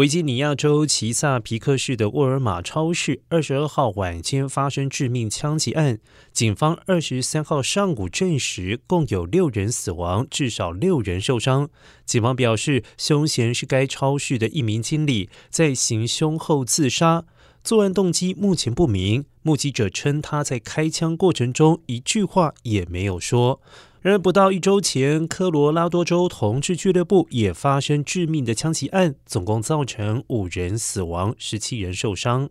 维吉尼亚州奇萨皮克市的沃尔玛超市二十二号晚间发生致命枪击案，警方二十三号上午证实，共有六人死亡，至少六人受伤。警方表示，凶嫌是该超市的一名经理，在行凶后自杀。作案动机目前不明。目击者称，他在开枪过程中一句话也没有说。然而，不到一周前，科罗拉多州同志俱乐部也发生致命的枪击案，总共造成五人死亡，十七人受伤。